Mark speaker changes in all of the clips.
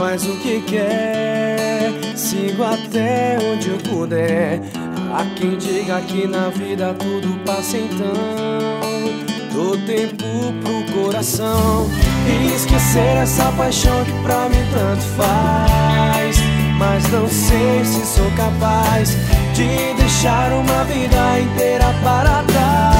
Speaker 1: faz o que quer. Sigo até onde eu puder. Há quem diga que na vida tudo passa então. Dou tempo pro coração e esquecer essa paixão que pra mim tanto faz. Mas não sei se sou capaz de deixar uma vida inteira para trás.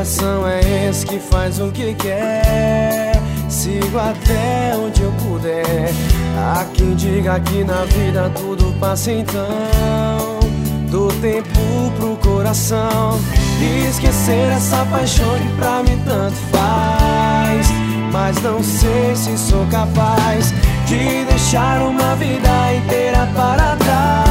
Speaker 1: é esse que faz o que quer. Sigo até onde eu puder. Há quem diga que na vida tudo passa então. Dou tempo pro coração e esquecer essa paixão que pra mim tanto faz. Mas não sei se sou capaz de deixar uma vida inteira para
Speaker 2: seu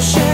Speaker 2: cheiro ainda tá perto.